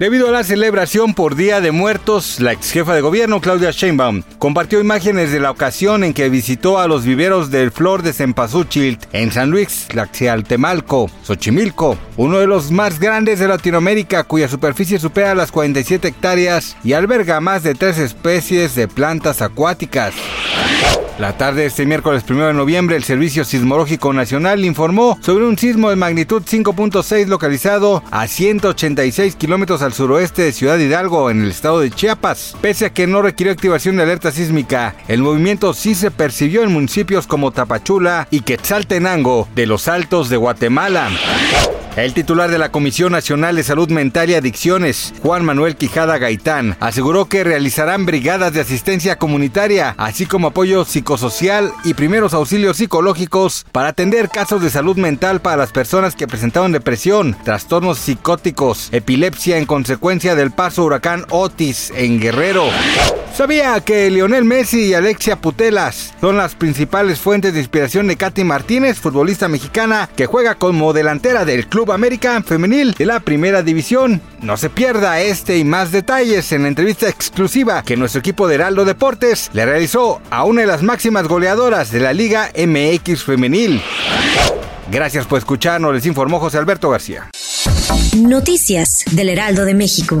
Debido a la celebración por Día de Muertos, la ex jefa de gobierno Claudia Sheinbaum compartió imágenes de la ocasión en que visitó a los viveros del Flor de Cempasúchil en San Luis, Tlaxialtemalco, Xochimilco, uno de los más grandes de Latinoamérica cuya superficie supera las 47 hectáreas y alberga más de tres especies de plantas acuáticas. La tarde de este miércoles 1 de noviembre, el Servicio Sismológico Nacional informó sobre un sismo de magnitud 5.6 localizado a 186 kilómetros al suroeste de Ciudad Hidalgo, en el estado de Chiapas. Pese a que no requirió activación de alerta sísmica, el movimiento sí se percibió en municipios como Tapachula y Quetzaltenango de los Altos de Guatemala. El titular de la Comisión Nacional de Salud Mental y Adicciones, Juan Manuel Quijada Gaitán, aseguró que realizarán brigadas de asistencia comunitaria, así como apoyo psicosocial y primeros auxilios psicológicos para atender casos de salud mental para las personas que presentaron depresión, trastornos psicóticos, epilepsia en consecuencia del paso huracán Otis en Guerrero. ¿Sabía que Lionel Messi y Alexia Putelas son las principales fuentes de inspiración de Katy Martínez, futbolista mexicana que juega como delantera del Club América Femenil de la Primera División? No se pierda este y más detalles en la entrevista exclusiva que nuestro equipo de Heraldo Deportes le realizó a una de las máximas goleadoras de la Liga MX Femenil. Gracias por escucharnos, les informó José Alberto García. Noticias del Heraldo de México.